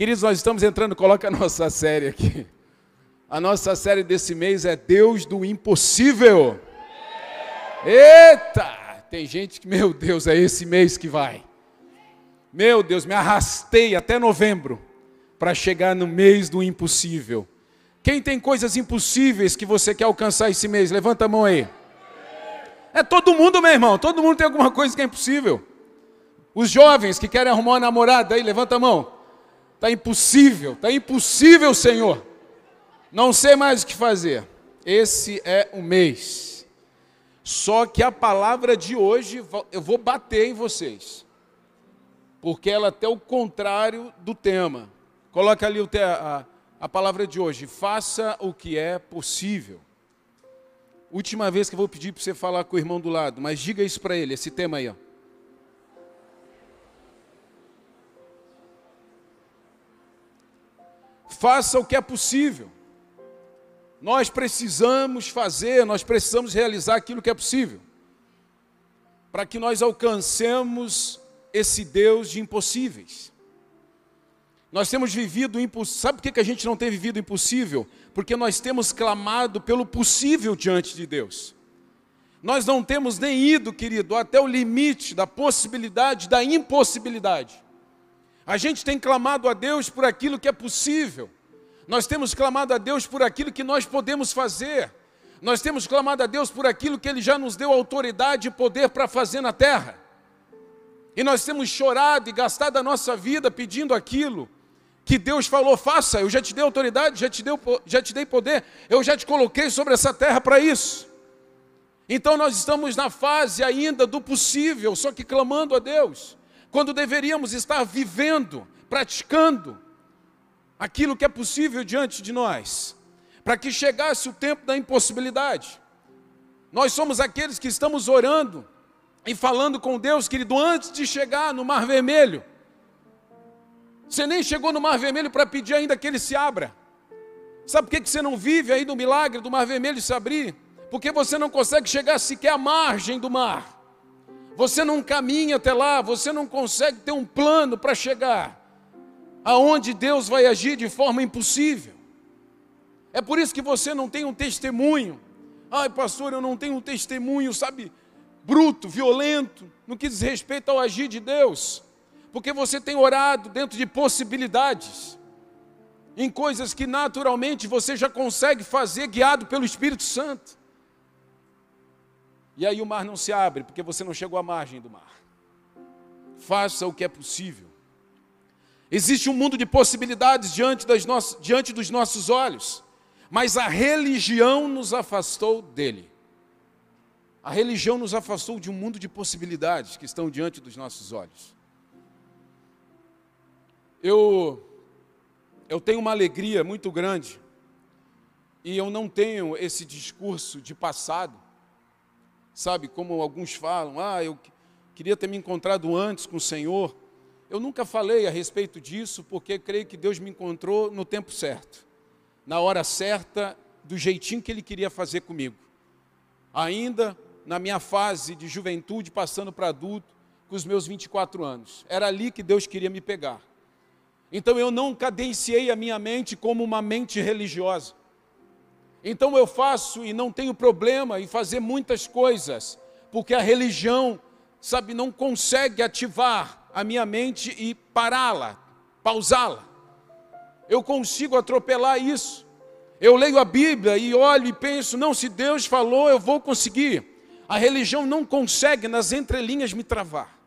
Queridos, nós estamos entrando, coloca a nossa série aqui. A nossa série desse mês é Deus do Impossível. Eita! Tem gente que, meu Deus, é esse mês que vai. Meu Deus, me arrastei até novembro para chegar no mês do impossível. Quem tem coisas impossíveis que você quer alcançar esse mês? Levanta a mão aí. É todo mundo, meu irmão. Todo mundo tem alguma coisa que é impossível. Os jovens que querem arrumar uma namorada aí, levanta a mão. Está impossível, está impossível, Senhor. Não sei mais o que fazer. Esse é o mês. Só que a palavra de hoje, eu vou bater em vocês. Porque ela é até o contrário do tema. Coloca ali a, a palavra de hoje. Faça o que é possível. Última vez que eu vou pedir para você falar com o irmão do lado, mas diga isso para ele, esse tema aí. Ó. Faça o que é possível. Nós precisamos fazer, nós precisamos realizar aquilo que é possível. Para que nós alcancemos esse Deus de impossíveis. Nós temos vivido impossível. Sabe por que a gente não tem vivido impossível? Porque nós temos clamado pelo possível diante de Deus. Nós não temos nem ido, querido, até o limite da possibilidade, da impossibilidade. A gente tem clamado a Deus por aquilo que é possível. Nós temos clamado a Deus por aquilo que nós podemos fazer. Nós temos clamado a Deus por aquilo que Ele já nos deu autoridade e poder para fazer na terra. E nós temos chorado e gastado a nossa vida pedindo aquilo que Deus falou: faça, eu já te dei autoridade, já te, deu, já te dei poder, eu já te coloquei sobre essa terra para isso. Então nós estamos na fase ainda do possível, só que clamando a Deus quando deveríamos estar vivendo, praticando aquilo que é possível diante de nós, para que chegasse o tempo da impossibilidade. Nós somos aqueles que estamos orando e falando com Deus, querido, antes de chegar no Mar Vermelho. Você nem chegou no Mar Vermelho para pedir ainda que ele se abra. Sabe por que você não vive aí no milagre do Mar Vermelho se abrir? Porque você não consegue chegar sequer à margem do mar. Você não caminha até lá, você não consegue ter um plano para chegar aonde Deus vai agir de forma impossível. É por isso que você não tem um testemunho. Ai, pastor, eu não tenho um testemunho, sabe, bruto, violento, no que diz respeito ao agir de Deus. Porque você tem orado dentro de possibilidades, em coisas que naturalmente você já consegue fazer guiado pelo Espírito Santo. E aí o mar não se abre, porque você não chegou à margem do mar. Faça o que é possível. Existe um mundo de possibilidades diante, das no... diante dos nossos olhos, mas a religião nos afastou dele. A religião nos afastou de um mundo de possibilidades que estão diante dos nossos olhos. Eu, eu tenho uma alegria muito grande, e eu não tenho esse discurso de passado, sabe, como alguns falam, ah, eu queria ter me encontrado antes com o Senhor. Eu nunca falei a respeito disso, porque creio que Deus me encontrou no tempo certo, na hora certa, do jeitinho que Ele queria fazer comigo. Ainda na minha fase de juventude, passando para adulto, com os meus 24 anos. Era ali que Deus queria me pegar. Então eu não cadenciei a minha mente como uma mente religiosa. Então eu faço e não tenho problema em fazer muitas coisas, porque a religião, sabe, não consegue ativar a minha mente e pará-la, pausá-la. Eu consigo atropelar isso. Eu leio a Bíblia e olho e penso, não, se Deus falou, eu vou conseguir. A religião não consegue nas entrelinhas me travar.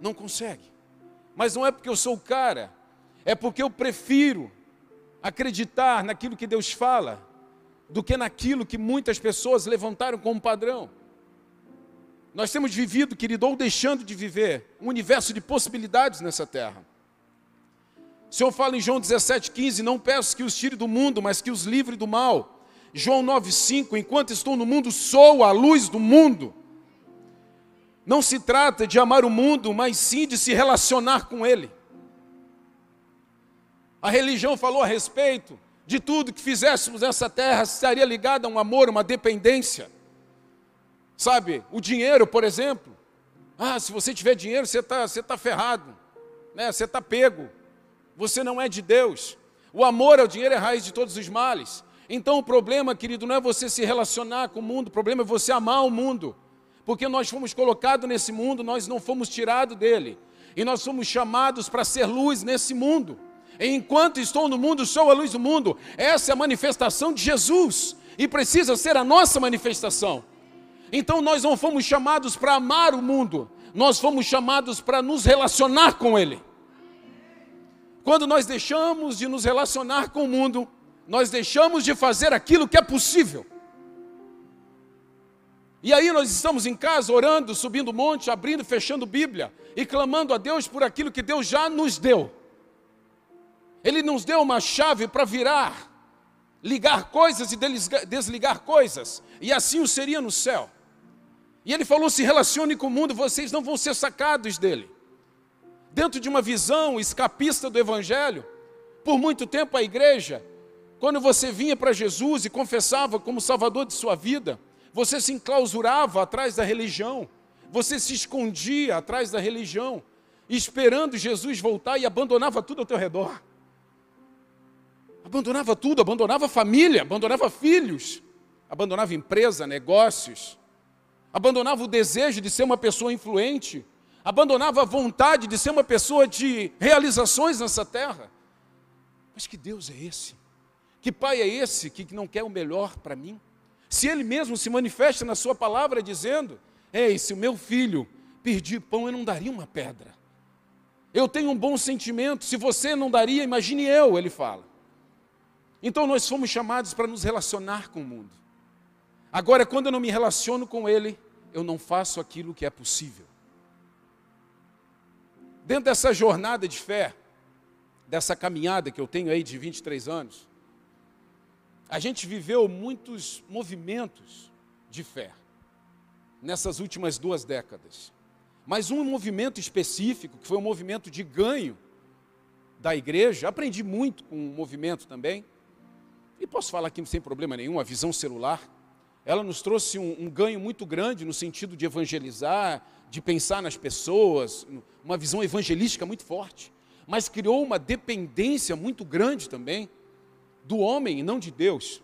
Não consegue. Mas não é porque eu sou o cara, é porque eu prefiro acreditar naquilo que Deus fala do que naquilo que muitas pessoas levantaram como padrão. Nós temos vivido, querido, ou deixando de viver, um universo de possibilidades nessa terra. O Senhor fala em João 17,15: Não peço que os tire do mundo, mas que os livre do mal. João 9,5: Enquanto estou no mundo, sou a luz do mundo. Não se trata de amar o mundo, mas sim de se relacionar com ele. A religião falou a respeito de tudo que fizéssemos nessa terra estaria ligado a um amor, uma dependência. Sabe, o dinheiro, por exemplo. Ah, se você tiver dinheiro, você está você tá ferrado, né? você está pego. você não é de Deus. O amor ao dinheiro é raiz de todos os males. Então o problema, querido, não é você se relacionar com o mundo, o problema é você amar o mundo. Porque nós fomos colocados nesse mundo, nós não fomos tirados dele. E nós somos chamados para ser luz nesse mundo. Enquanto estou no mundo, sou a luz do mundo. Essa é a manifestação de Jesus e precisa ser a nossa manifestação. Então nós não fomos chamados para amar o mundo, nós fomos chamados para nos relacionar com ele. Quando nós deixamos de nos relacionar com o mundo, nós deixamos de fazer aquilo que é possível. E aí nós estamos em casa orando, subindo monte, abrindo, fechando Bíblia e clamando a Deus por aquilo que Deus já nos deu. Ele nos deu uma chave para virar, ligar coisas e desligar coisas, e assim o seria no céu. E ele falou: se relacione com o mundo, vocês não vão ser sacados dele. Dentro de uma visão escapista do Evangelho, por muito tempo a igreja, quando você vinha para Jesus e confessava como Salvador de sua vida, você se enclausurava atrás da religião, você se escondia atrás da religião, esperando Jesus voltar e abandonava tudo ao teu redor. Abandonava tudo, abandonava família, abandonava filhos, abandonava empresa, negócios, abandonava o desejo de ser uma pessoa influente, abandonava a vontade de ser uma pessoa de realizações nessa terra. Mas que Deus é esse? Que Pai é esse que não quer o melhor para mim? Se Ele mesmo se manifesta na Sua palavra dizendo: Ei, se o meu filho pedir pão, eu não daria uma pedra. Eu tenho um bom sentimento, se você não daria, imagine eu, ele fala. Então nós fomos chamados para nos relacionar com o mundo. Agora, quando eu não me relaciono com ele, eu não faço aquilo que é possível. Dentro dessa jornada de fé, dessa caminhada que eu tenho aí de 23 anos, a gente viveu muitos movimentos de fé nessas últimas duas décadas. Mas um movimento específico, que foi um movimento de ganho da igreja, aprendi muito com o movimento também, e posso falar aqui sem problema nenhum, a visão celular, ela nos trouxe um, um, ganho muito grande no sentido de evangelizar, de pensar nas pessoas, uma visão evangelística muito forte, mas criou uma dependência muito grande também do homem e não de Deus.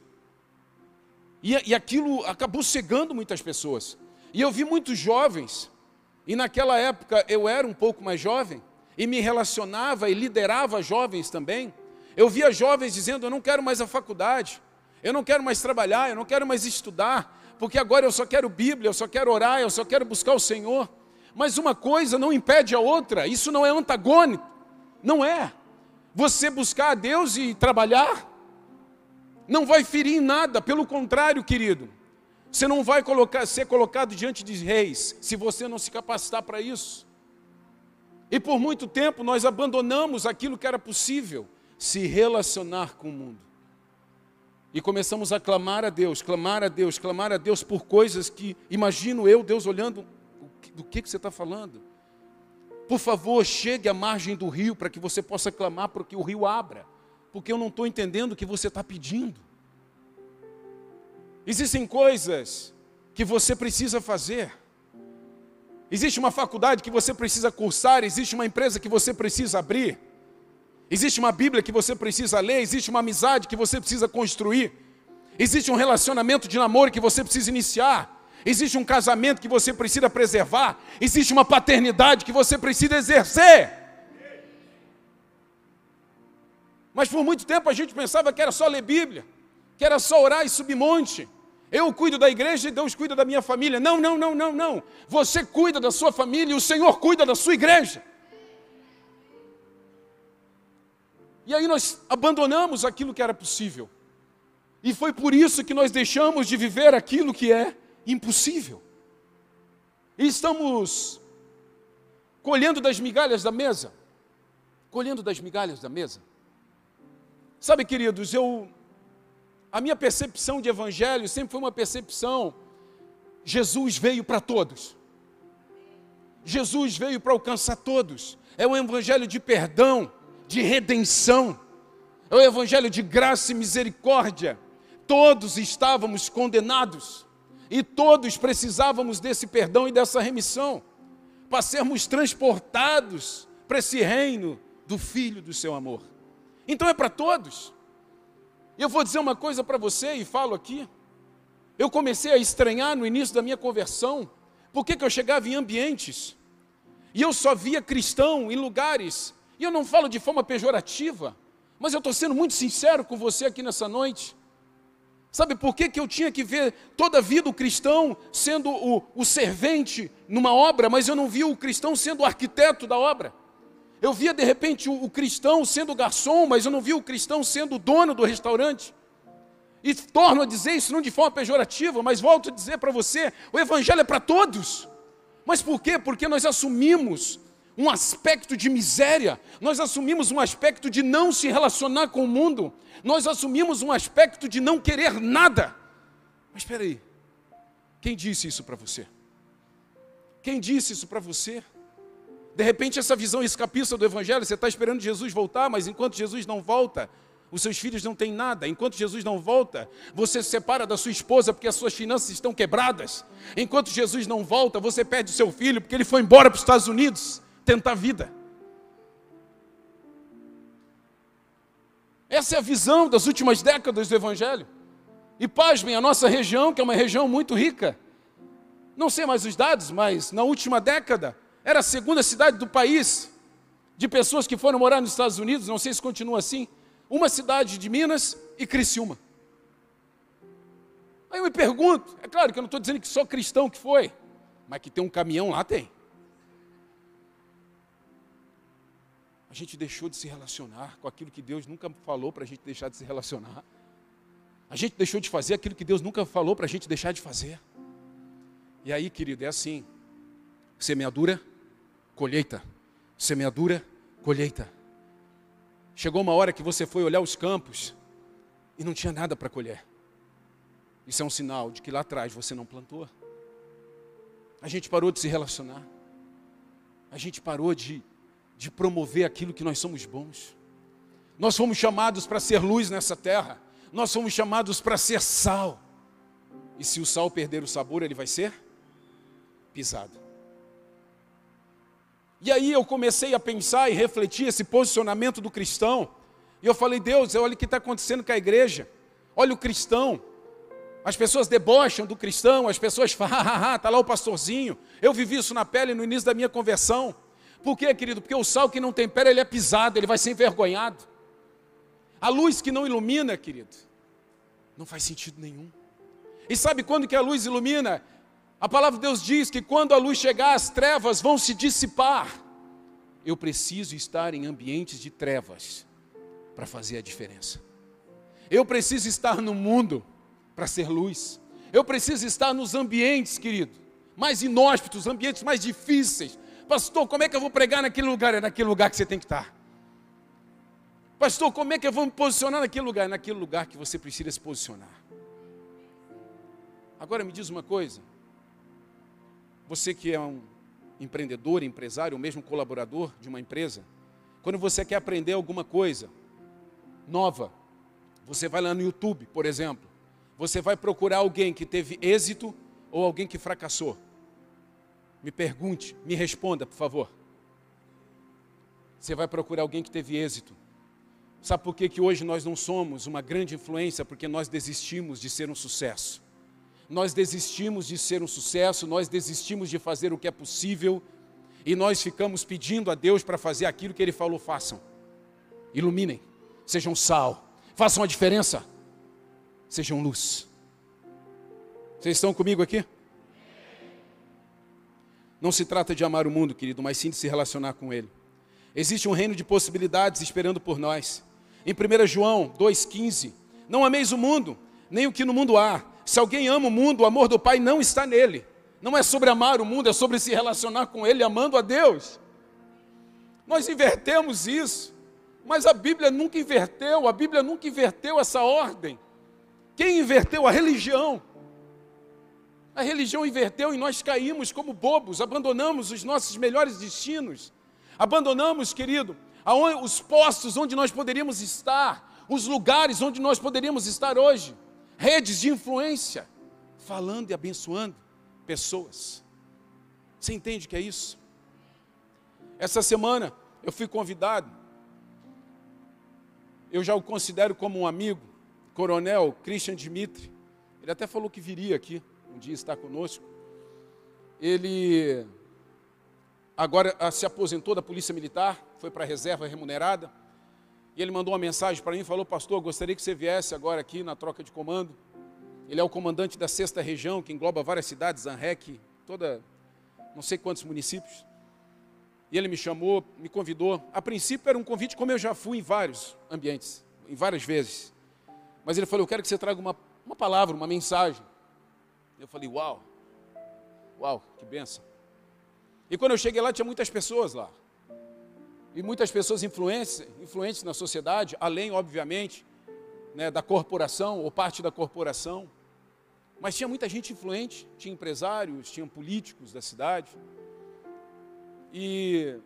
E, e aquilo acabou cegando muitas pessoas. E eu vi muitos jovens, e naquela época eu era um pouco mais jovem, e me relacionava e liderava jovens também. Eu via jovens dizendo: Eu não quero mais a faculdade, eu não quero mais trabalhar, eu não quero mais estudar, porque agora eu só quero Bíblia, eu só quero orar, eu só quero buscar o Senhor. Mas uma coisa não impede a outra, isso não é antagônico, não é. Você buscar a Deus e trabalhar não vai ferir em nada, pelo contrário, querido. Você não vai colocar, ser colocado diante de reis se você não se capacitar para isso. E por muito tempo nós abandonamos aquilo que era possível se relacionar com o mundo. E começamos a clamar a Deus, clamar a Deus, clamar a Deus por coisas que, imagino eu, Deus olhando, do que, que você está falando? Por favor, chegue à margem do rio para que você possa clamar para que o rio abra, porque eu não estou entendendo o que você está pedindo. Existem coisas que você precisa fazer. Existe uma faculdade que você precisa cursar, existe uma empresa que você precisa abrir. Existe uma Bíblia que você precisa ler, existe uma amizade que você precisa construir, existe um relacionamento de namoro que você precisa iniciar, existe um casamento que você precisa preservar, existe uma paternidade que você precisa exercer. Mas por muito tempo a gente pensava que era só ler Bíblia, que era só orar e subir monte. Eu cuido da igreja e Deus cuida da minha família. Não, não, não, não, não. Você cuida da sua família e o Senhor cuida da sua igreja. E aí nós abandonamos aquilo que era possível. E foi por isso que nós deixamos de viver aquilo que é impossível. E estamos colhendo das migalhas da mesa. Colhendo das migalhas da mesa. Sabe, queridos, eu a minha percepção de evangelho sempre foi uma percepção Jesus veio para todos. Jesus veio para alcançar todos. É um evangelho de perdão, de redenção, é o evangelho de graça e misericórdia. Todos estávamos condenados e todos precisávamos desse perdão e dessa remissão para sermos transportados para esse reino do Filho do seu amor. Então é para todos. Eu vou dizer uma coisa para você e falo aqui. Eu comecei a estranhar no início da minha conversão, por que eu chegava em ambientes e eu só via cristão em lugares, e eu não falo de forma pejorativa, mas eu estou sendo muito sincero com você aqui nessa noite. Sabe por que, que eu tinha que ver toda a vida o cristão sendo o, o servente numa obra, mas eu não via o cristão sendo o arquiteto da obra? Eu via de repente o, o cristão sendo garçom, mas eu não via o cristão sendo o dono do restaurante. E torno a dizer isso não de forma pejorativa, mas volto a dizer para você: o Evangelho é para todos. Mas por quê? Porque nós assumimos um aspecto de miséria, nós assumimos um aspecto de não se relacionar com o mundo, nós assumimos um aspecto de não querer nada. Mas espera aí, quem disse isso para você? Quem disse isso para você? De repente, essa visão escapista do Evangelho, você está esperando Jesus voltar, mas enquanto Jesus não volta, os seus filhos não têm nada. Enquanto Jesus não volta, você se separa da sua esposa porque as suas finanças estão quebradas. Enquanto Jesus não volta, você perde o seu filho porque ele foi embora para os Estados Unidos tentar vida. Essa é a visão das últimas décadas do Evangelho. E pasmem, a nossa região, que é uma região muito rica, não sei mais os dados, mas na última década, era a segunda cidade do país de pessoas que foram morar nos Estados Unidos, não sei se continua assim, uma cidade de Minas e Criciúma. Aí eu me pergunto, é claro que eu não estou dizendo que só cristão que foi, mas que tem um caminhão lá tem. A gente deixou de se relacionar com aquilo que Deus nunca falou para a gente deixar de se relacionar. A gente deixou de fazer aquilo que Deus nunca falou para a gente deixar de fazer. E aí, querido, é assim: semeadura, colheita. Semeadura, colheita. Chegou uma hora que você foi olhar os campos e não tinha nada para colher. Isso é um sinal de que lá atrás você não plantou. A gente parou de se relacionar. A gente parou de de promover aquilo que nós somos bons. Nós fomos chamados para ser luz nessa terra. Nós fomos chamados para ser sal. E se o sal perder o sabor, ele vai ser pisado. E aí eu comecei a pensar e refletir esse posicionamento do cristão. E eu falei, Deus, olha o que está acontecendo com a igreja. Olha o cristão. As pessoas debocham do cristão, as pessoas falam, ah, está lá o pastorzinho. Eu vivi isso na pele no início da minha conversão. Por quê, querido? Porque o sal que não tempera, ele é pisado, ele vai ser envergonhado. A luz que não ilumina, querido, não faz sentido nenhum. E sabe quando que a luz ilumina? A palavra de Deus diz que quando a luz chegar, as trevas vão se dissipar. Eu preciso estar em ambientes de trevas para fazer a diferença. Eu preciso estar no mundo para ser luz. Eu preciso estar nos ambientes, querido, mais inóspitos, ambientes mais difíceis, Pastor, como é que eu vou pregar naquele lugar? É naquele lugar que você tem que estar. Pastor, como é que eu vou me posicionar naquele lugar? É naquele lugar que você precisa se posicionar. Agora me diz uma coisa. Você que é um empreendedor, empresário, ou mesmo colaborador de uma empresa, quando você quer aprender alguma coisa nova, você vai lá no YouTube, por exemplo, você vai procurar alguém que teve êxito ou alguém que fracassou. Me pergunte, me responda, por favor. Você vai procurar alguém que teve êxito. Sabe por que, que hoje nós não somos uma grande influência? Porque nós desistimos de ser um sucesso. Nós desistimos de ser um sucesso, nós desistimos de fazer o que é possível e nós ficamos pedindo a Deus para fazer aquilo que Ele falou: façam. Iluminem, sejam sal, façam a diferença, sejam luz. Vocês estão comigo aqui? Não se trata de amar o mundo, querido, mas sim de se relacionar com ele. Existe um reino de possibilidades esperando por nós. Em 1 João 2,15: Não ameis o mundo, nem o que no mundo há. Se alguém ama o mundo, o amor do Pai não está nele. Não é sobre amar o mundo, é sobre se relacionar com ele, amando a Deus. Nós invertemos isso, mas a Bíblia nunca inverteu, a Bíblia nunca inverteu essa ordem. Quem inverteu? A religião. A religião inverteu e nós caímos como bobos, abandonamos os nossos melhores destinos. Abandonamos, querido, os postos onde nós poderíamos estar, os lugares onde nós poderíamos estar hoje, redes de influência, falando e abençoando pessoas. Você entende que é isso? Essa semana eu fui convidado eu já o considero como um amigo, Coronel Christian Dimitri. Ele até falou que viria aqui um dia estar conosco. Ele agora ah, se aposentou da Polícia Militar, foi para a reserva remunerada. E ele mandou uma mensagem para mim, falou, pastor, gostaria que você viesse agora aqui na troca de comando. Ele é o comandante da sexta região, que engloba várias cidades, Zanrec, toda, não sei quantos municípios. E ele me chamou, me convidou. A princípio era um convite, como eu já fui em vários ambientes, em várias vezes. Mas ele falou: Eu quero que você traga uma, uma palavra, uma mensagem. Eu falei: Uau, uau, que benção. E quando eu cheguei lá, tinha muitas pessoas lá. E muitas pessoas influentes, influentes na sociedade, além, obviamente, né, da corporação ou parte da corporação. Mas tinha muita gente influente, tinha empresários, tinha políticos da cidade. E,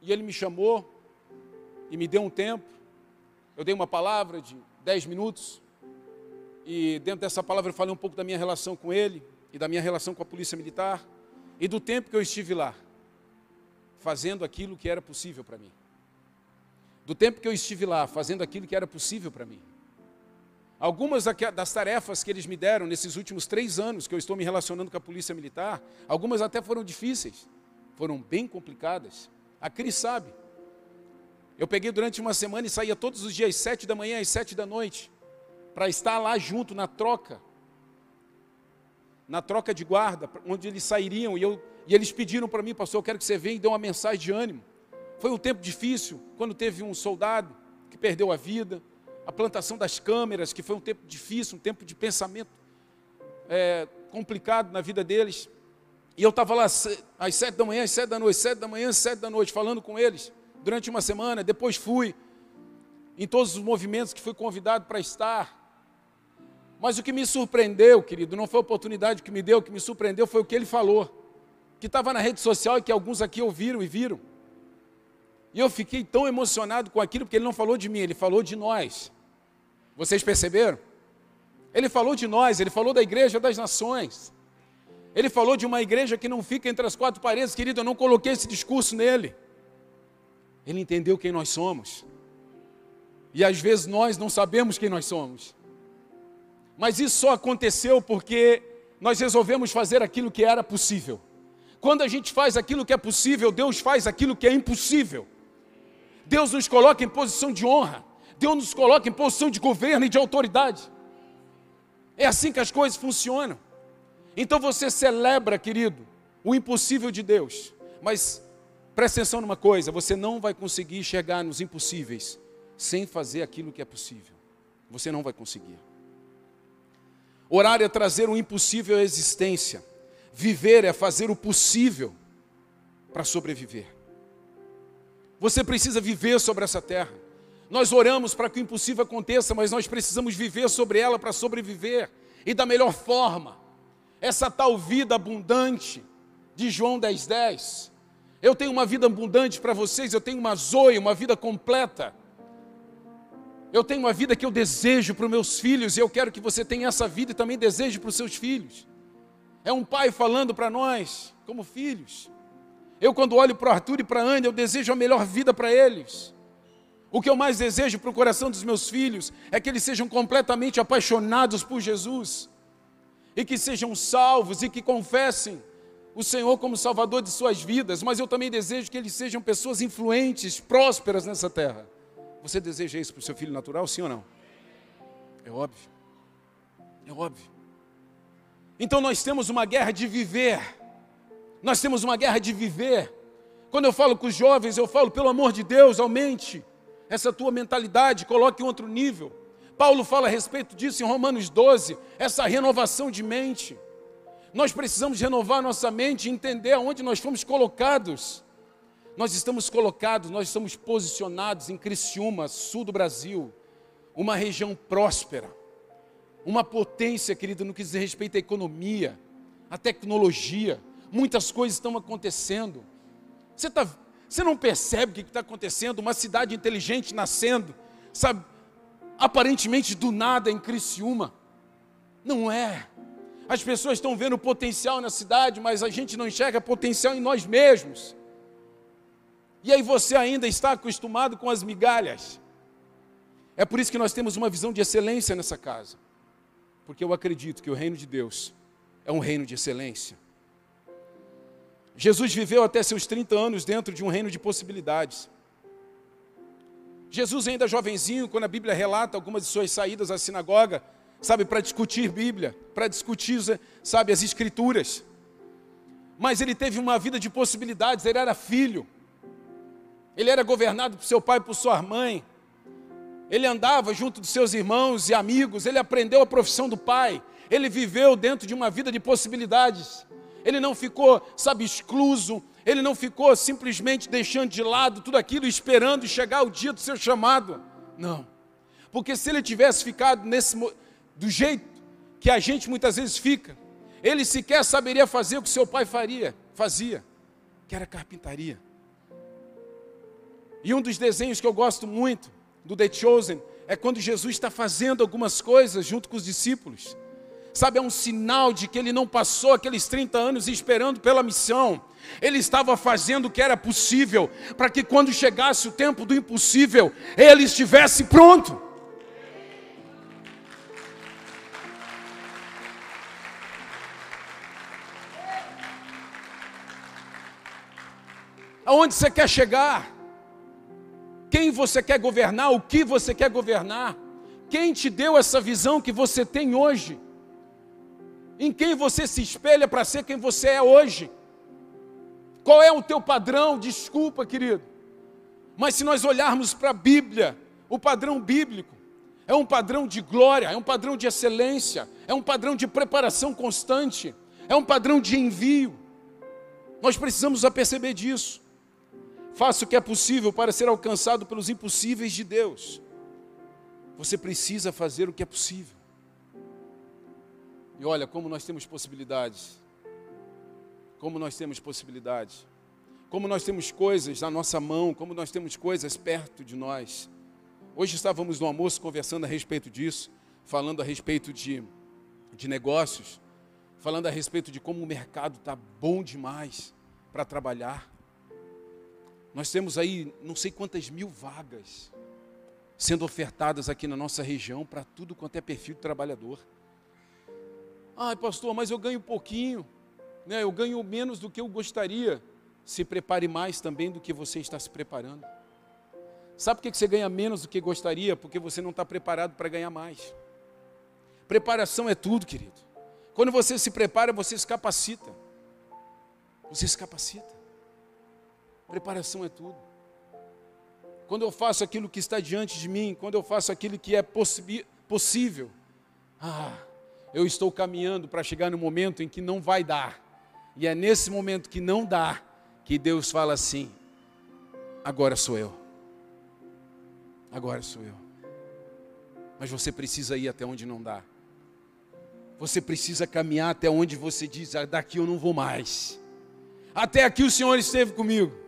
e ele me chamou e me deu um tempo. Eu dei uma palavra de dez minutos. E dentro dessa palavra eu falei um pouco da minha relação com ele e da minha relação com a polícia militar e do tempo que eu estive lá, fazendo aquilo que era possível para mim. Do tempo que eu estive lá, fazendo aquilo que era possível para mim. Algumas das tarefas que eles me deram nesses últimos três anos que eu estou me relacionando com a Polícia Militar, algumas até foram difíceis, foram bem complicadas. A Cris sabe. Eu peguei durante uma semana e saía todos os dias, sete da manhã às sete da noite, para estar lá junto na troca, na troca de guarda, onde eles sairiam, e, eu, e eles pediram para mim, pastor, eu quero que você venha e dê uma mensagem de ânimo. Foi um tempo difícil, quando teve um soldado que perdeu a vida, a plantação das câmeras, que foi um tempo difícil, um tempo de pensamento é, complicado na vida deles. E eu estava lá às sete da manhã, às sete da noite, sete da manhã, sete da noite, falando com eles durante uma semana. Depois fui em todos os movimentos que fui convidado para estar. Mas o que me surpreendeu, querido, não foi a oportunidade que me deu, o que me surpreendeu foi o que ele falou, que estava na rede social e que alguns aqui ouviram e viram. E eu fiquei tão emocionado com aquilo, porque ele não falou de mim, ele falou de nós. Vocês perceberam? Ele falou de nós, ele falou da igreja das nações. Ele falou de uma igreja que não fica entre as quatro paredes, querido, eu não coloquei esse discurso nele. Ele entendeu quem nós somos. E às vezes nós não sabemos quem nós somos. Mas isso só aconteceu porque nós resolvemos fazer aquilo que era possível. Quando a gente faz aquilo que é possível, Deus faz aquilo que é impossível. Deus nos coloca em posição de honra. Deus nos coloca em posição de governo e de autoridade. É assim que as coisas funcionam. Então você celebra, querido, o impossível de Deus. Mas presta atenção numa coisa: você não vai conseguir chegar nos impossíveis sem fazer aquilo que é possível. Você não vai conseguir. Orar é trazer o impossível à existência. Viver é fazer o possível para sobreviver. Você precisa viver sobre essa terra. Nós oramos para que o impossível aconteça, mas nós precisamos viver sobre ela para sobreviver e da melhor forma. Essa tal vida abundante de João 10:10. 10. Eu tenho uma vida abundante para vocês, eu tenho uma zoe, uma vida completa. Eu tenho uma vida que eu desejo para os meus filhos e eu quero que você tenha essa vida e também deseje para os seus filhos. É um pai falando para nós, como filhos. Eu, quando olho para o Arthur e para a Ana, eu desejo a melhor vida para eles. O que eu mais desejo para o coração dos meus filhos é que eles sejam completamente apaixonados por Jesus e que sejam salvos e que confessem o Senhor como Salvador de suas vidas, mas eu também desejo que eles sejam pessoas influentes, prósperas nessa terra. Você deseja isso para o seu filho natural, sim ou não? É óbvio. É óbvio. Então nós temos uma guerra de viver. Nós temos uma guerra de viver. Quando eu falo com os jovens, eu falo, pelo amor de Deus, aumente essa tua mentalidade, coloque em outro nível. Paulo fala a respeito disso em Romanos 12, essa renovação de mente. Nós precisamos renovar nossa mente e entender aonde nós fomos colocados. Nós estamos colocados, nós estamos posicionados em Criciúma, sul do Brasil, uma região próspera, uma potência, querida, no que diz respeito à economia, à tecnologia. Muitas coisas estão acontecendo. Você está você não percebe o que está acontecendo? Uma cidade inteligente nascendo, sabe? Aparentemente do nada em Criciúma. Não é. As pessoas estão vendo potencial na cidade, mas a gente não enxerga potencial em nós mesmos. E aí você ainda está acostumado com as migalhas. É por isso que nós temos uma visão de excelência nessa casa. Porque eu acredito que o reino de Deus é um reino de excelência. Jesus viveu até seus 30 anos dentro de um reino de possibilidades. Jesus, ainda jovenzinho, quando a Bíblia relata algumas de suas saídas à sinagoga, sabe, para discutir Bíblia, para discutir, sabe, as Escrituras. Mas ele teve uma vida de possibilidades, ele era filho, ele era governado por seu pai e por sua mãe, ele andava junto dos seus irmãos e amigos, ele aprendeu a profissão do pai, ele viveu dentro de uma vida de possibilidades, ele não ficou, sabe, excluso, ele não ficou simplesmente deixando de lado tudo aquilo, esperando chegar o dia do seu chamado. Não. Porque se ele tivesse ficado nesse do jeito que a gente muitas vezes fica, ele sequer saberia fazer o que seu pai faria, fazia, que era carpintaria. E um dos desenhos que eu gosto muito do The Chosen é quando Jesus está fazendo algumas coisas junto com os discípulos. Sabe, é um sinal de que ele não passou aqueles 30 anos esperando pela missão. Ele estava fazendo o que era possível, para que quando chegasse o tempo do impossível, ele estivesse pronto. Aonde você quer chegar? Quem você quer governar? O que você quer governar? Quem te deu essa visão que você tem hoje? Em quem você se espelha para ser quem você é hoje? Qual é o teu padrão? Desculpa, querido. Mas se nós olharmos para a Bíblia, o padrão bíblico é um padrão de glória, é um padrão de excelência, é um padrão de preparação constante, é um padrão de envio. Nós precisamos perceber disso. Faça o que é possível para ser alcançado pelos impossíveis de Deus. Você precisa fazer o que é possível. E olha como nós temos possibilidades. Como nós temos possibilidades. Como nós temos coisas na nossa mão, como nós temos coisas perto de nós. Hoje estávamos no almoço conversando a respeito disso, falando a respeito de, de negócios, falando a respeito de como o mercado está bom demais para trabalhar. Nós temos aí não sei quantas mil vagas sendo ofertadas aqui na nossa região para tudo quanto é perfil de trabalhador. Ai, pastor, mas eu ganho pouquinho né, eu ganho menos do que eu gostaria. Se prepare mais também do que você está se preparando. Sabe por que você ganha menos do que gostaria? Porque você não está preparado para ganhar mais. Preparação é tudo, querido. Quando você se prepara, você se capacita. Você se capacita. Preparação é tudo. Quando eu faço aquilo que está diante de mim, quando eu faço aquilo que é possível, ah, eu estou caminhando para chegar no momento em que não vai dar. E é nesse momento que não dá, que Deus fala assim: agora sou eu. Agora sou eu. Mas você precisa ir até onde não dá. Você precisa caminhar até onde você diz: ah, daqui eu não vou mais. Até aqui o Senhor esteve comigo.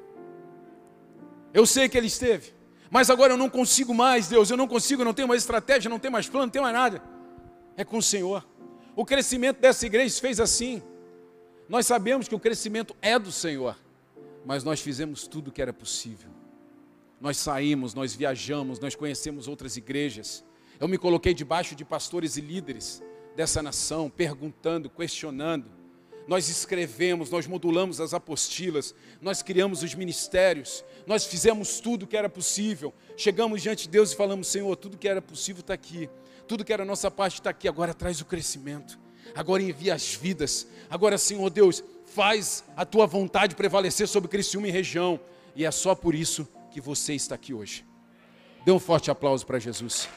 Eu sei que Ele esteve. Mas agora eu não consigo mais, Deus. Eu não consigo, não tenho mais estratégia, não tenho mais plano, não tenho mais nada. É com o Senhor. O crescimento dessa igreja fez assim. Nós sabemos que o crescimento é do Senhor, mas nós fizemos tudo o que era possível. Nós saímos, nós viajamos, nós conhecemos outras igrejas. Eu me coloquei debaixo de pastores e líderes dessa nação, perguntando, questionando. Nós escrevemos, nós modulamos as apostilas, nós criamos os ministérios, nós fizemos tudo que era possível. Chegamos diante de Deus e falamos: Senhor, tudo que era possível está aqui, tudo que era nossa parte está aqui, agora traz o crescimento agora envia as vidas. Agora, Senhor Deus, faz a tua vontade prevalecer sobre Criciúma e região. E é só por isso que você está aqui hoje. Dê um forte aplauso para Jesus.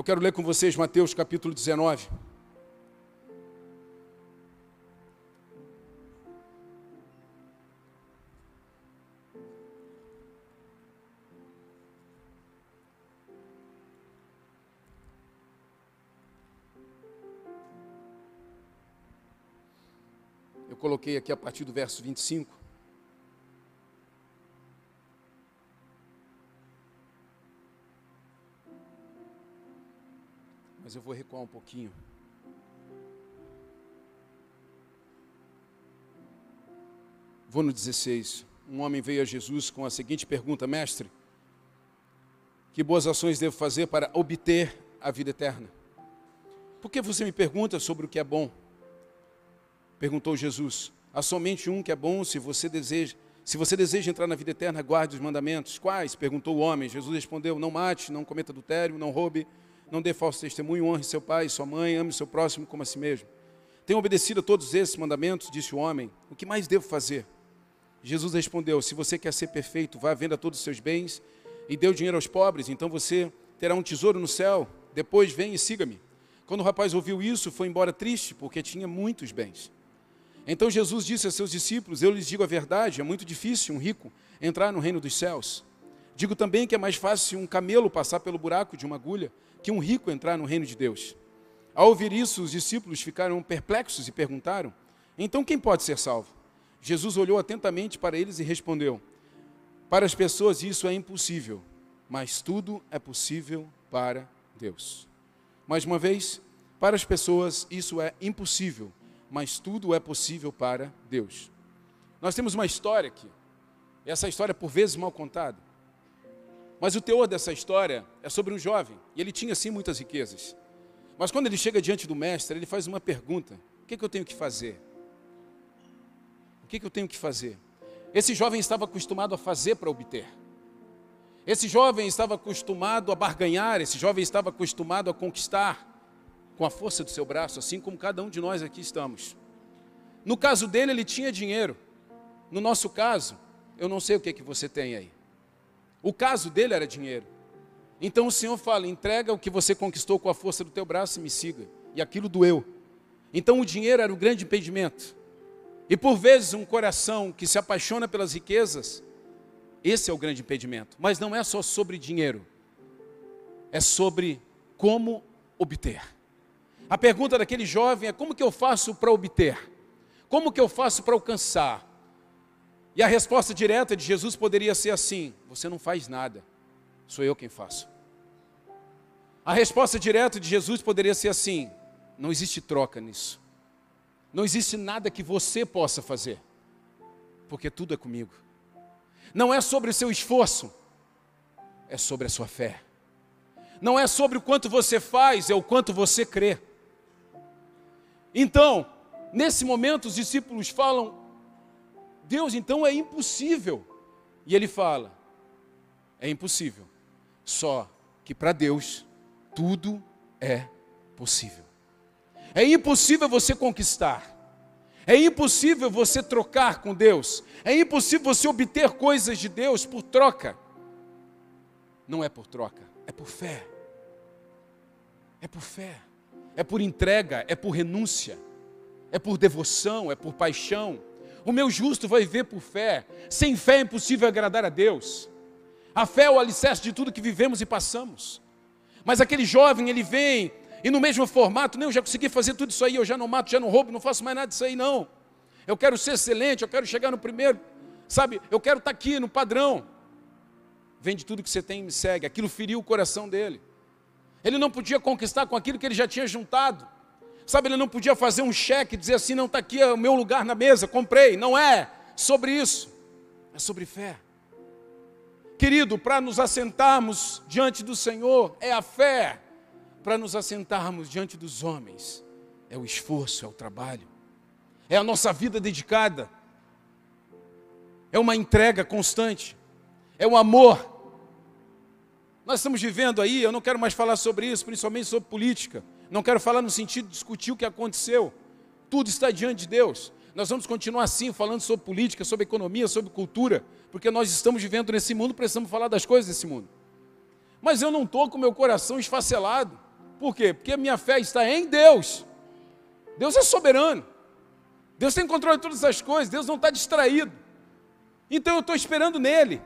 Eu quero ler com vocês Mateus capítulo 19. coloquei aqui a partir do verso 25. Mas eu vou recuar um pouquinho. Vou no 16. Um homem veio a Jesus com a seguinte pergunta: Mestre, que boas ações devo fazer para obter a vida eterna? Por que você me pergunta sobre o que é bom? Perguntou Jesus. Há somente um que é bom se você deseja. Se você deseja entrar na vida eterna, guarde os mandamentos. Quais? Perguntou o homem. Jesus respondeu: Não mate, não cometa adultério, não roube, não dê falso testemunho, honre seu pai e sua mãe, ame seu próximo como a si mesmo. Tenho obedecido a todos esses mandamentos, disse o homem. O que mais devo fazer? Jesus respondeu: Se você quer ser perfeito, vá venda todos os seus bens e dê o dinheiro aos pobres, então você terá um tesouro no céu. Depois vem e siga-me. Quando o rapaz ouviu isso, foi embora triste, porque tinha muitos bens. Então Jesus disse a seus discípulos: Eu lhes digo a verdade, é muito difícil um rico entrar no reino dos céus. Digo também que é mais fácil um camelo passar pelo buraco de uma agulha que um rico entrar no reino de Deus. Ao ouvir isso, os discípulos ficaram perplexos e perguntaram: Então quem pode ser salvo? Jesus olhou atentamente para eles e respondeu: Para as pessoas isso é impossível, mas tudo é possível para Deus. Mais uma vez, para as pessoas isso é impossível, mas tudo é possível para Deus. Nós temos uma história aqui, essa história é por vezes mal contada, mas o teor dessa história é sobre um jovem, e ele tinha sim muitas riquezas. Mas quando ele chega diante do mestre, ele faz uma pergunta: O que, é que eu tenho que fazer? O que, é que eu tenho que fazer? Esse jovem estava acostumado a fazer para obter. Esse jovem estava acostumado a barganhar, esse jovem estava acostumado a conquistar com a força do seu braço, assim como cada um de nós aqui estamos. No caso dele, ele tinha dinheiro. No nosso caso, eu não sei o que, que você tem aí. O caso dele era dinheiro. Então o Senhor fala: entrega o que você conquistou com a força do teu braço e me siga. E aquilo doeu. Então o dinheiro era o grande impedimento. E por vezes um coração que se apaixona pelas riquezas, esse é o grande impedimento. Mas não é só sobre dinheiro, é sobre como obter. A pergunta daquele jovem é: como que eu faço para obter? Como que eu faço para alcançar? E a resposta direta de Jesus poderia ser assim: você não faz nada, sou eu quem faço. A resposta direta de Jesus poderia ser assim: não existe troca nisso. Não existe nada que você possa fazer, porque tudo é comigo. Não é sobre o seu esforço, é sobre a sua fé. Não é sobre o quanto você faz, é o quanto você crê. Então, nesse momento, os discípulos falam: Deus, então é impossível. E ele fala: É impossível. Só que para Deus tudo é possível. É impossível você conquistar. É impossível você trocar com Deus. É impossível você obter coisas de Deus por troca. Não é por troca, é por fé. É por fé é por entrega, é por renúncia, é por devoção, é por paixão. O meu justo vai viver por fé. Sem fé é impossível agradar a Deus. A fé é o alicerce de tudo que vivemos e passamos. Mas aquele jovem, ele vem e no mesmo formato, não, eu já consegui fazer tudo isso aí, eu já não mato, já não roubo, não faço mais nada disso aí, não. Eu quero ser excelente, eu quero chegar no primeiro, sabe? Eu quero estar aqui no padrão. Vende tudo que você tem e me segue. Aquilo feriu o coração dele. Ele não podia conquistar com aquilo que ele já tinha juntado. Sabe, ele não podia fazer um cheque dizer assim: não está aqui o meu lugar na mesa, comprei. Não é sobre isso, é sobre fé. Querido, para nos assentarmos diante do Senhor, é a fé. Para nos assentarmos diante dos homens, é o esforço, é o trabalho, é a nossa vida dedicada, é uma entrega constante, é o amor nós estamos vivendo aí, eu não quero mais falar sobre isso, principalmente sobre política. Não quero falar no sentido de discutir o que aconteceu. Tudo está diante de Deus. Nós vamos continuar assim, falando sobre política, sobre economia, sobre cultura, porque nós estamos vivendo nesse mundo, precisamos falar das coisas desse mundo. Mas eu não estou com meu coração esfacelado. Por quê? Porque a minha fé está em Deus. Deus é soberano. Deus tem controle de todas as coisas. Deus não está distraído. Então eu estou esperando nele.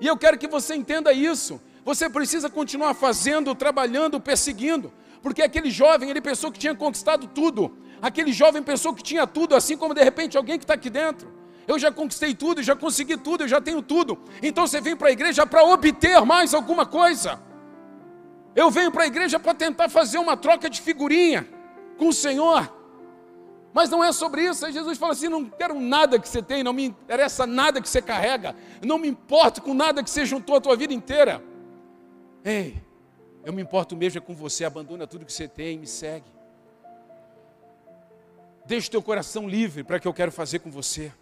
E eu quero que você entenda isso. Você precisa continuar fazendo, trabalhando, perseguindo, porque aquele jovem, ele pensou que tinha conquistado tudo. Aquele jovem pensou que tinha tudo, assim como de repente alguém que está aqui dentro. Eu já conquistei tudo, já consegui tudo, eu já tenho tudo. Então você vem para a igreja para obter mais alguma coisa. Eu venho para a igreja para tentar fazer uma troca de figurinha com o Senhor. Mas não é sobre isso. Aí Jesus fala assim: não quero nada que você tem, não me interessa nada que você carrega, não me importo com nada que você juntou a tua vida inteira. Ei, eu me importo mesmo é com você, abandona tudo que você tem e me segue. Deixa o teu coração livre para o que eu quero fazer com você.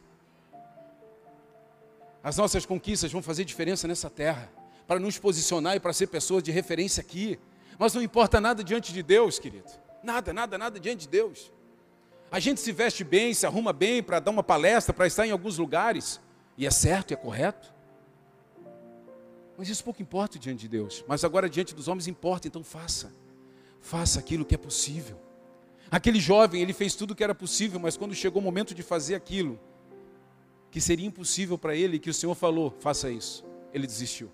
As nossas conquistas vão fazer diferença nessa terra, para nos posicionar e para ser pessoas de referência aqui. Mas não importa nada diante de Deus, querido. Nada, nada, nada diante de Deus. A gente se veste bem, se arruma bem para dar uma palestra, para estar em alguns lugares, e é certo e é correto. Mas isso pouco importa diante de Deus. Mas agora diante dos homens importa, então faça. Faça aquilo que é possível. Aquele jovem, ele fez tudo o que era possível, mas quando chegou o momento de fazer aquilo que seria impossível para ele, que o Senhor falou, faça isso, ele desistiu.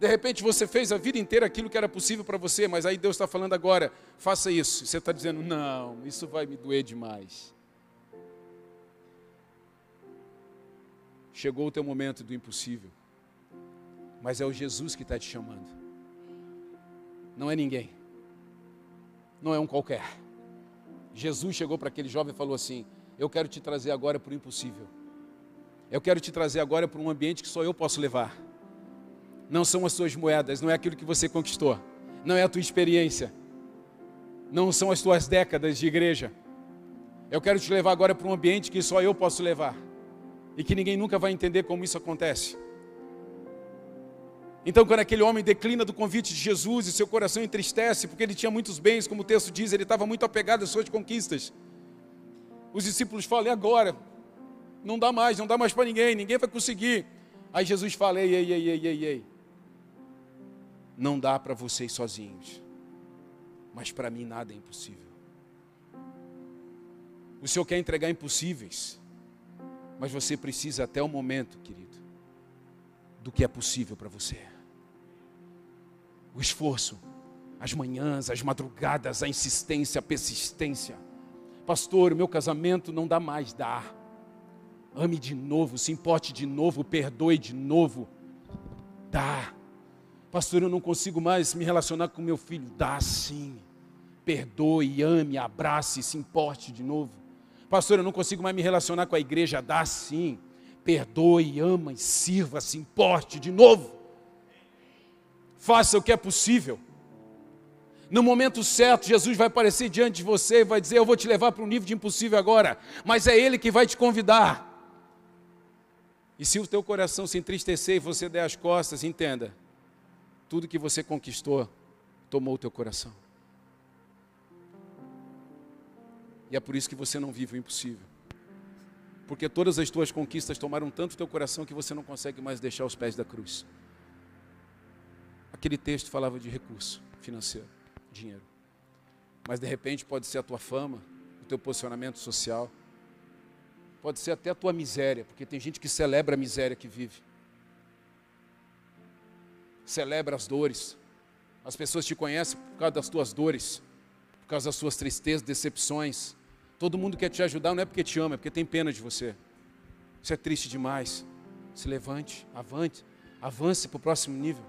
De repente você fez a vida inteira aquilo que era possível para você, mas aí Deus está falando agora, faça isso. Você está dizendo, não, isso vai me doer demais. Chegou o teu momento do impossível, mas é o Jesus que está te chamando, não é ninguém, não é um qualquer. Jesus chegou para aquele jovem e falou assim: Eu quero te trazer agora para o impossível, eu quero te trazer agora para um ambiente que só eu posso levar. Não são as suas moedas, não é aquilo que você conquistou, não é a tua experiência, não são as tuas décadas de igreja. Eu quero te levar agora para um ambiente que só eu posso levar. E que ninguém nunca vai entender como isso acontece. Então, quando aquele homem declina do convite de Jesus e seu coração entristece, porque ele tinha muitos bens, como o texto diz, ele estava muito apegado às suas conquistas. Os discípulos falam: e agora? Não dá mais, não dá mais para ninguém, ninguém vai conseguir. Aí Jesus fala: ei, ei, ei, ei, ei, ei não dá para vocês sozinhos, mas para mim nada é impossível. O Senhor quer entregar impossíveis, mas você precisa até o momento, querido, do que é possível para você. O esforço, as manhãs, as madrugadas, a insistência, a persistência. Pastor, o meu casamento não dá mais, dá. Ame de novo, se importe de novo, perdoe de novo. Dá. Pastor, eu não consigo mais me relacionar com meu filho. Dá sim. Perdoe, ame, abrace, se importe de novo. Pastor, eu não consigo mais me relacionar com a igreja. Dá sim. Perdoe, ama e sirva, se importe de novo. Faça o que é possível. No momento certo, Jesus vai aparecer diante de você e vai dizer: Eu vou te levar para um nível de impossível agora, mas é Ele que vai te convidar. E se o teu coração se entristecer e você der as costas, entenda, tudo que você conquistou tomou o teu coração. E é por isso que você não vive o impossível. Porque todas as tuas conquistas tomaram tanto o teu coração que você não consegue mais deixar os pés da cruz. Aquele texto falava de recurso financeiro, dinheiro. Mas de repente pode ser a tua fama, o teu posicionamento social. Pode ser até a tua miséria, porque tem gente que celebra a miséria que vive celebra as dores. As pessoas te conhecem por causa das tuas dores, por causa das suas tristezas, decepções. Todo mundo quer te ajudar, não é porque te ama, é porque tem pena de você. Isso é triste demais. Se levante, avante, avance para o próximo nível.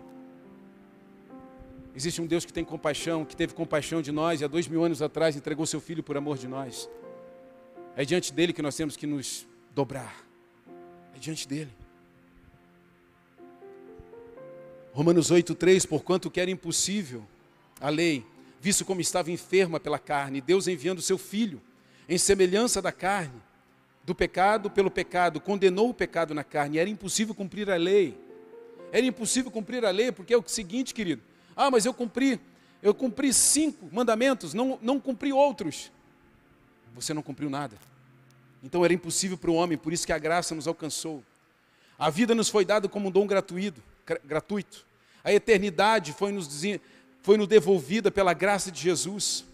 Existe um Deus que tem compaixão, que teve compaixão de nós e há dois mil anos atrás entregou seu filho por amor de nós. É diante dele que nós temos que nos dobrar. É diante dele. Romanos 8,3: Porquanto que era impossível a lei, visto como estava enferma pela carne, Deus enviando seu filho, em semelhança da carne, do pecado pelo pecado, condenou o pecado na carne, era impossível cumprir a lei. Era impossível cumprir a lei, porque é o seguinte, querido: ah, mas eu cumpri, eu cumpri cinco mandamentos, não, não cumpri outros. Você não cumpriu nada. Então era impossível para o homem, por isso que a graça nos alcançou. A vida nos foi dada como um dom gratuito gratuito. A eternidade foi nos, foi nos devolvida pela graça de Jesus.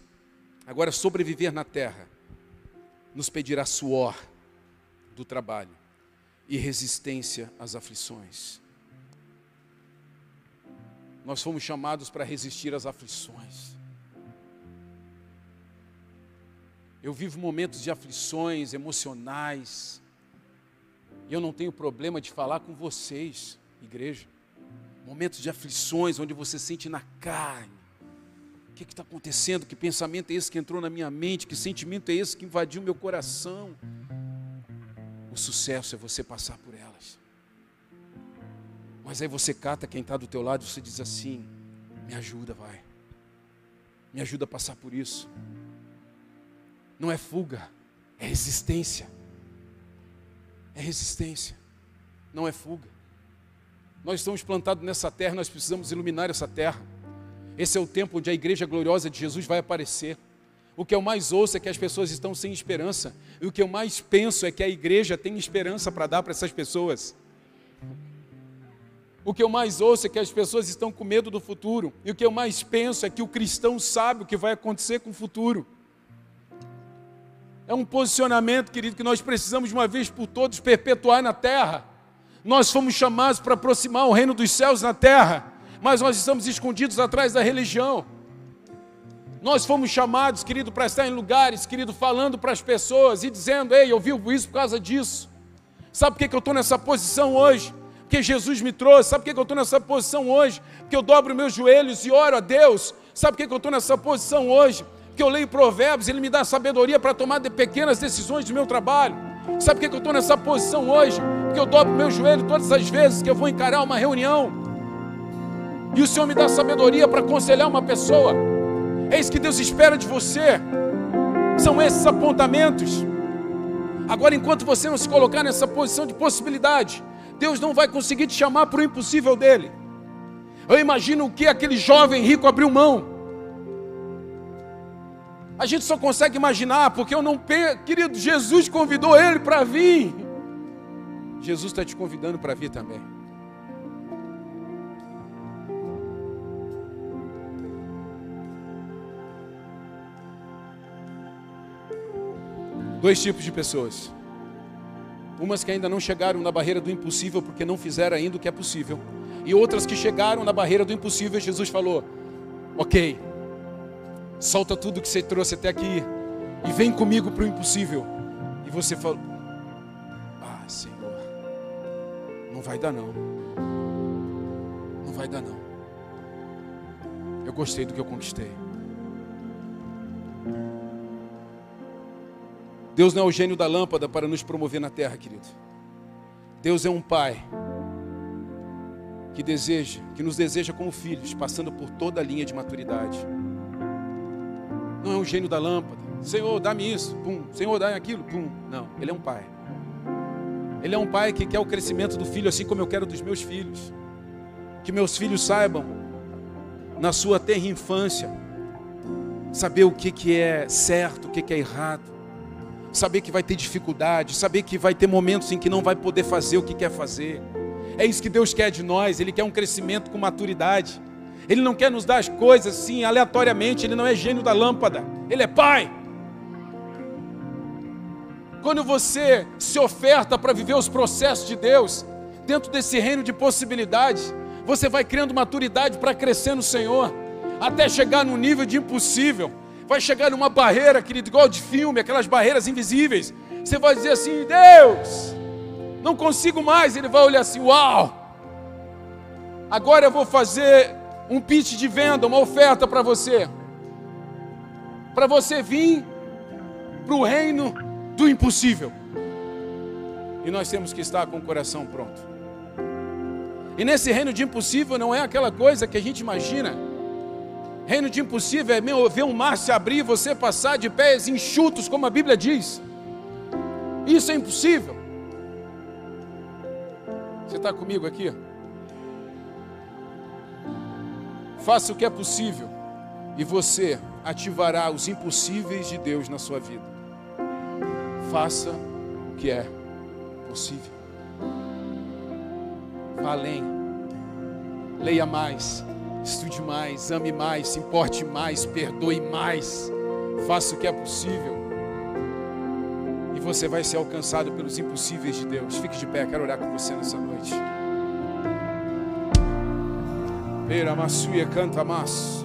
Agora, sobreviver na terra nos pedirá suor do trabalho e resistência às aflições. Nós fomos chamados para resistir às aflições. Eu vivo momentos de aflições emocionais. E eu não tenho problema de falar com vocês, igreja momentos de aflições, onde você sente na carne que está acontecendo? Que pensamento é esse que entrou na minha mente? Que sentimento é esse que invadiu meu coração? O sucesso é você passar por elas. Mas aí você cata quem está do teu lado e você diz assim: me ajuda, vai. Me ajuda a passar por isso. Não é fuga, é resistência. É resistência, não é fuga. Nós estamos plantados nessa terra, nós precisamos iluminar essa terra. Esse é o tempo onde a igreja gloriosa de Jesus vai aparecer. O que eu mais ouço é que as pessoas estão sem esperança. E o que eu mais penso é que a igreja tem esperança para dar para essas pessoas. O que eu mais ouço é que as pessoas estão com medo do futuro. E o que eu mais penso é que o cristão sabe o que vai acontecer com o futuro. É um posicionamento, querido, que nós precisamos de uma vez por todas perpetuar na terra. Nós fomos chamados para aproximar o reino dos céus na terra, mas nós estamos escondidos atrás da religião. Nós fomos chamados, querido, para estar em lugares, querido, falando para as pessoas e dizendo: Ei, eu vivo isso por causa disso. Sabe por que eu estou nessa posição hoje? Porque Jesus me trouxe. Sabe por que eu estou nessa posição hoje? Porque eu dobro meus joelhos e oro a Deus. Sabe por que eu estou nessa posição hoje? Porque eu leio provérbios, ele me dá sabedoria para tomar de pequenas decisões do meu trabalho. Sabe por que eu estou nessa posição hoje? Porque eu dobro meu joelho todas as vezes que eu vou encarar uma reunião. E o Senhor me dá sabedoria para aconselhar uma pessoa. É isso que Deus espera de você. São esses apontamentos. Agora, enquanto você não se colocar nessa posição de possibilidade, Deus não vai conseguir te chamar para o impossível dele. Eu imagino o que aquele jovem rico abriu mão. A gente só consegue imaginar porque eu não penso, querido, Jesus convidou ele para vir. Jesus está te convidando para vir também. Dois tipos de pessoas. Umas que ainda não chegaram na barreira do impossível porque não fizeram ainda o que é possível. E outras que chegaram na barreira do impossível Jesus falou: Ok, solta tudo que você trouxe até aqui e vem comigo para o impossível. E você fala: Ah, Senhor, não vai dar não. Não vai dar não. Eu gostei do que eu conquistei. Deus não é o gênio da lâmpada para nos promover na terra, querido. Deus é um pai que deseja, que nos deseja como filhos, passando por toda a linha de maturidade. Não é um gênio da lâmpada. Senhor, dá-me isso. Pum. Senhor, dá-me aquilo. Pum. Não, ele é um pai. Ele é um pai que quer o crescimento do filho assim como eu quero dos meus filhos. Que meus filhos saibam, na sua terra infância, saber o que, que é certo, o que, que é errado. Saber que vai ter dificuldade, saber que vai ter momentos em que não vai poder fazer o que quer fazer. É isso que Deus quer de nós, Ele quer um crescimento com maturidade. Ele não quer nos dar as coisas assim aleatoriamente, ele não é gênio da lâmpada, ele é pai. Quando você se oferta para viver os processos de Deus, dentro desse reino de possibilidades, você vai criando maturidade para crescer no Senhor, até chegar no nível de impossível. Vai chegar numa barreira, querido, igual de filme, aquelas barreiras invisíveis. Você vai dizer assim: Deus, não consigo mais. Ele vai olhar assim: Uau, agora eu vou fazer um pitch de venda, uma oferta para você. Para você vir para o reino do impossível. E nós temos que estar com o coração pronto. E nesse reino de impossível não é aquela coisa que a gente imagina. Reino de impossível é ver um mar se abrir e você passar de pés enxutos, como a Bíblia diz. Isso é impossível. Você está comigo aqui? Faça o que é possível e você ativará os impossíveis de Deus na sua vida. Faça o que é possível. Vá além. Leia mais, estude mais, ame mais, se importe mais, perdoe mais. Faça o que é possível. E você vai ser alcançado pelos impossíveis de Deus. Fique de pé, quero orar com você nessa noite. Pera canta mas.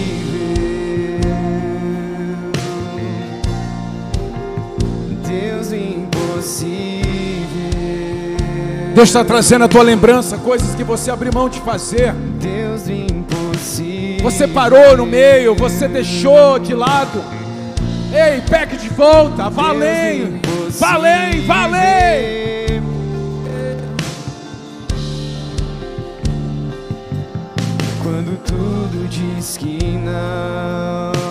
Impossível. Deus está trazendo a tua lembrança coisas que você abriu mão de fazer. Deus do impossível. Você parou no meio, você deixou de lado. Ei, pegue de volta, além, vá além. Quando tudo diz que não,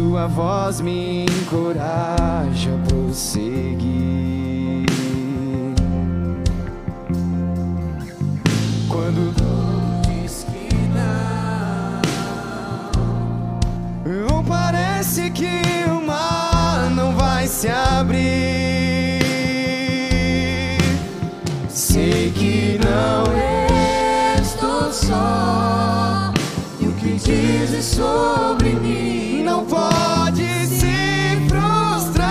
Sua voz me encoraja a prosseguir. Quando tudo diz que não, ou parece que o mar não vai se abrir. Sei que não estou só. Dizes sobre mim não pode se frustrar.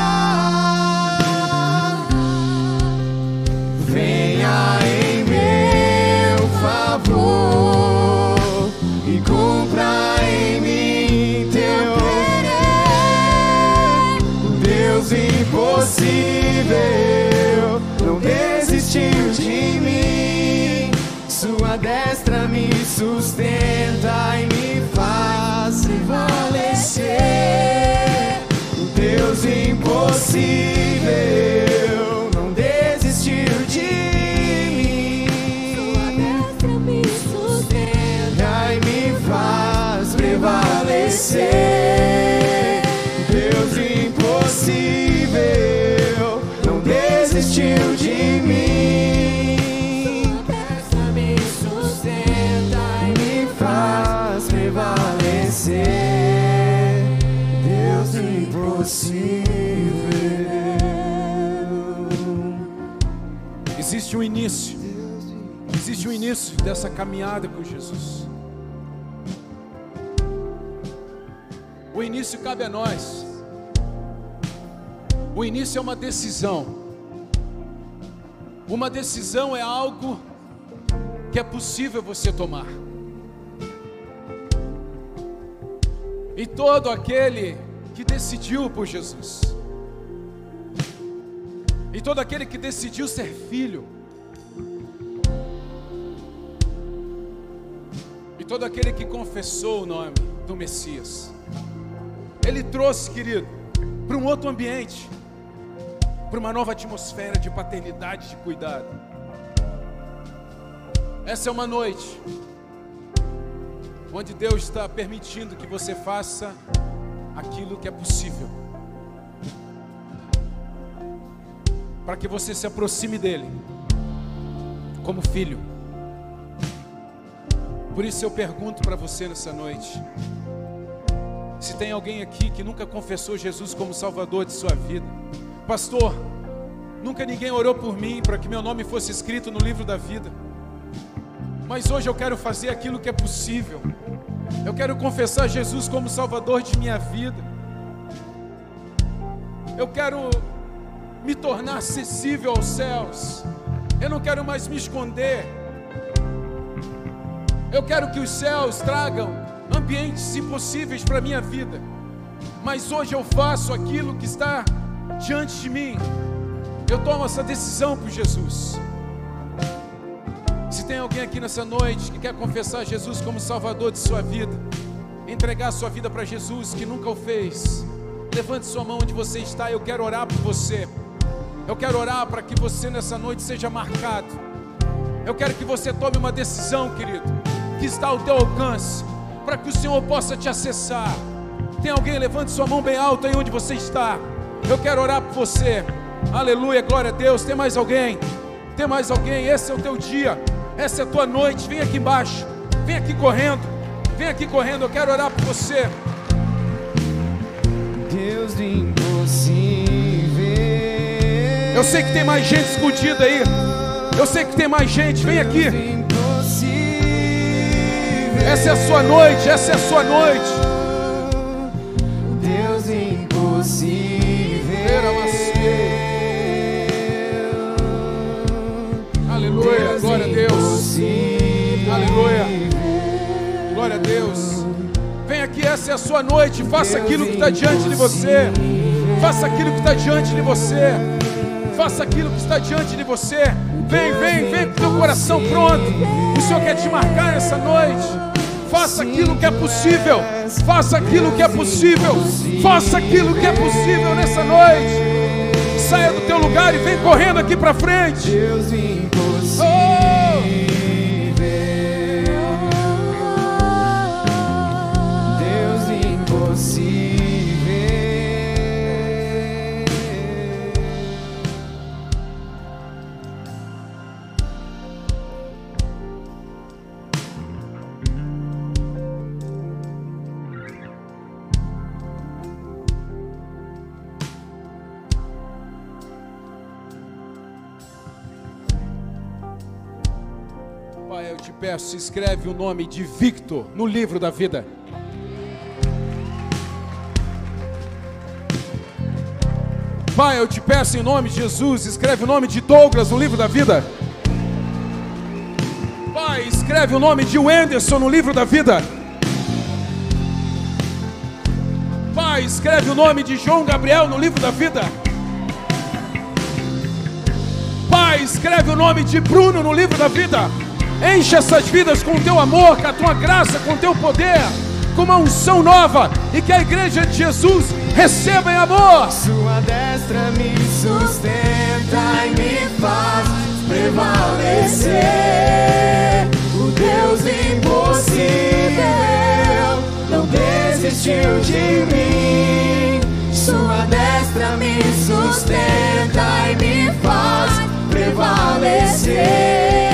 Venha em meu favor e cumpra em mim teu querer. Deus impossível não desistiu de mim. Sua destra me sustenta prevalecer. Deus impossível não desistiu de mim. me sustenta. e me faz prevalecer. Existe um início, existe um início dessa caminhada com Jesus. O início cabe a nós. O início é uma decisão. Uma decisão é algo que é possível você tomar. E todo aquele que decidiu por Jesus, e todo aquele que decidiu ser filho, todo aquele que confessou o nome do Messias, ele trouxe, querido, para um outro ambiente, para uma nova atmosfera de paternidade, de cuidado. Essa é uma noite onde Deus está permitindo que você faça aquilo que é possível, para que você se aproxime dele como filho. Por isso eu pergunto para você nessa noite: se tem alguém aqui que nunca confessou Jesus como Salvador de sua vida, pastor, nunca ninguém orou por mim para que meu nome fosse escrito no livro da vida. Mas hoje eu quero fazer aquilo que é possível. Eu quero confessar Jesus como Salvador de minha vida. Eu quero me tornar acessível aos céus. Eu não quero mais me esconder. Eu quero que os céus tragam ambientes impossíveis para a minha vida. Mas hoje eu faço aquilo que está diante de mim. Eu tomo essa decisão por Jesus. Se tem alguém aqui nessa noite que quer confessar Jesus como Salvador de sua vida, entregar sua vida para Jesus que nunca o fez, levante sua mão onde você está. Eu quero orar por você. Eu quero orar para que você nessa noite seja marcado. Eu quero que você tome uma decisão, querido, que está ao teu alcance, para que o Senhor possa te acessar. Tem alguém? Levante sua mão bem alta aí onde você está. Eu quero orar por você. Aleluia, glória a Deus. Tem mais alguém? Tem mais alguém? Esse é o teu dia. Essa é a tua noite. Vem aqui embaixo. Vem aqui correndo. Vem aqui correndo. Eu quero orar por você. Deus do impossível. Eu sei que tem mais gente escondida aí. Eu sei que tem mais gente. Vem aqui. Essa é a sua noite. Essa é a sua noite. Deus impossível. Aleluia. Glória a Deus. Aleluia. Glória a Deus. Vem aqui, essa é a sua noite. Faça aquilo que está diante de você. Faça aquilo que está diante de você. Faça aquilo que está diante de você. Vem, vem, vem com teu coração pronto. O Senhor quer te marcar nessa noite. Faça aquilo que é possível. Faça aquilo que é possível. Faça aquilo que é possível nessa noite. Saia do teu lugar e vem correndo aqui para frente. Deus Peço, escreve o nome de Victor no livro da vida. Pai, eu te peço em nome de Jesus, escreve o nome de Douglas no livro da vida. Pai, escreve o nome de Wenderson no livro da vida. Pai, escreve o nome de João Gabriel no livro da vida. Pai, escreve o nome de Bruno no livro da vida. Enche essas vidas com o teu amor, com a tua graça, com o teu poder, com uma unção nova e que a igreja de Jesus receba em amor. Sua destra me sustenta e me faz prevalecer. O Deus impossível não desistiu de mim. Sua destra me sustenta e me faz prevalecer.